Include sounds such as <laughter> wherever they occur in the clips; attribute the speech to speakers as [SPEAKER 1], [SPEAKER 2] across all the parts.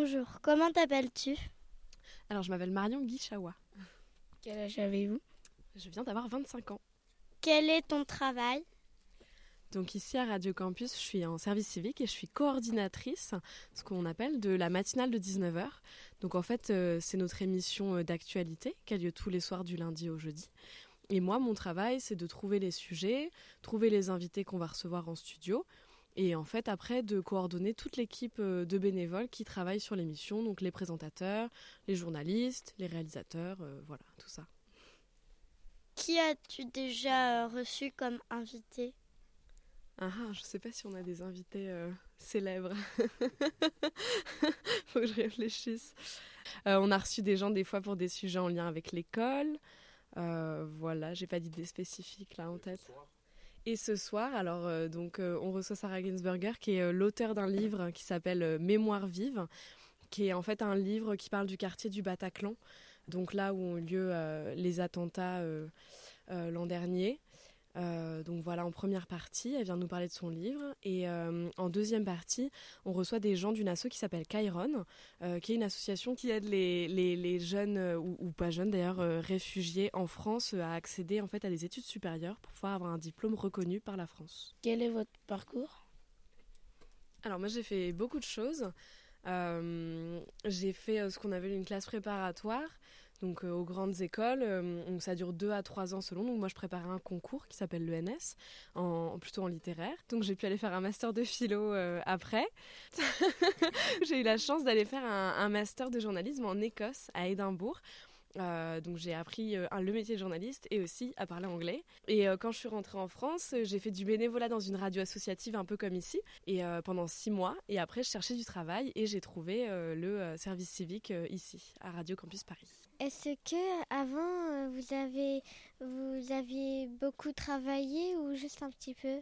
[SPEAKER 1] Bonjour, comment t'appelles-tu?
[SPEAKER 2] Alors, je m'appelle Marion Guichawa.
[SPEAKER 3] Quel âge avez-vous?
[SPEAKER 2] Je viens d'avoir 25 ans.
[SPEAKER 1] Quel est ton travail?
[SPEAKER 2] Donc ici à Radio Campus, je suis en service civique et je suis coordinatrice, ce qu'on appelle de la matinale de 19h. Donc en fait, euh, c'est notre émission euh, d'actualité qui a lieu tous les soirs du lundi au jeudi. Et moi, mon travail, c'est de trouver les sujets, trouver les invités qu'on va recevoir en studio, et en fait, après, de coordonner toute l'équipe euh, de bénévoles qui travaillent sur l'émission, donc les présentateurs, les journalistes, les réalisateurs, euh, voilà, tout ça.
[SPEAKER 1] Qui as-tu déjà euh, reçu comme invité?
[SPEAKER 2] Ah, ah, je sais pas si on a des invités euh, célèbres. <laughs> Faut que je réfléchisse. Euh, on a reçu des gens des fois pour des sujets en lien avec l'école. Euh, voilà, j'ai pas d'idée spécifique là en tête. Et ce soir, alors euh, donc euh, on reçoit Sarah Ginsberger qui est euh, l'auteur d'un livre qui s'appelle Mémoire vive, qui est en fait un livre qui parle du quartier du Bataclan, donc là où ont eu lieu les attentats l'an dernier. Euh, donc voilà, en première partie, elle vient nous parler de son livre. Et euh, en deuxième partie, on reçoit des gens d'une asso qui s'appelle Chiron, euh, qui est une association qui aide les, les, les jeunes, ou, ou pas jeunes d'ailleurs, réfugiés en France à accéder en fait à des études supérieures pour pouvoir avoir un diplôme reconnu par la France.
[SPEAKER 3] Quel est votre parcours?
[SPEAKER 2] Alors moi j'ai fait beaucoup de choses. J'ai fait ce qu'on appelle une classe préparatoire, donc euh, aux grandes écoles. Euh, ça dure deux à trois ans selon. Donc moi je préparais un concours qui s'appelle l'ENS, en, plutôt en littéraire. Donc j'ai pu aller faire un master de philo euh, après. <laughs> j'ai eu la chance d'aller faire un, un master de journalisme en Écosse, à Édimbourg. Euh, donc j'ai appris euh, le métier de journaliste et aussi à parler anglais. Et euh, quand je suis rentrée en France, j'ai fait du bénévolat dans une radio associative un peu comme ici, et pendant six mois. Et après, je cherchais du travail et j'ai trouvé le service civique ici, à Radio Campus Paris.
[SPEAKER 1] Est-ce que avant vous avez vous aviez beaucoup travaillé ou juste un petit peu?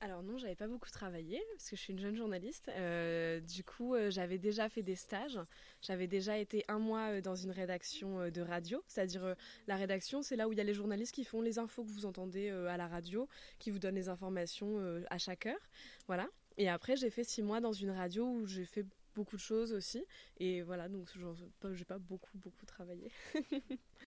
[SPEAKER 2] Alors non, j'avais pas beaucoup travaillé parce que je suis une jeune journaliste. Euh, du coup, euh, j'avais déjà fait des stages. J'avais déjà été un mois euh, dans une rédaction de radio, c'est-à-dire la rédaction, c'est là où il y a les journalistes qui font les infos que vous entendez à la radio, qui vous donnent les informations à chaque heure, voilà. Et après, j'ai fait six mois dans une radio où j'ai fait beaucoup de choses aussi. Et voilà, donc j'ai pas beaucoup beaucoup travaillé. <laughs>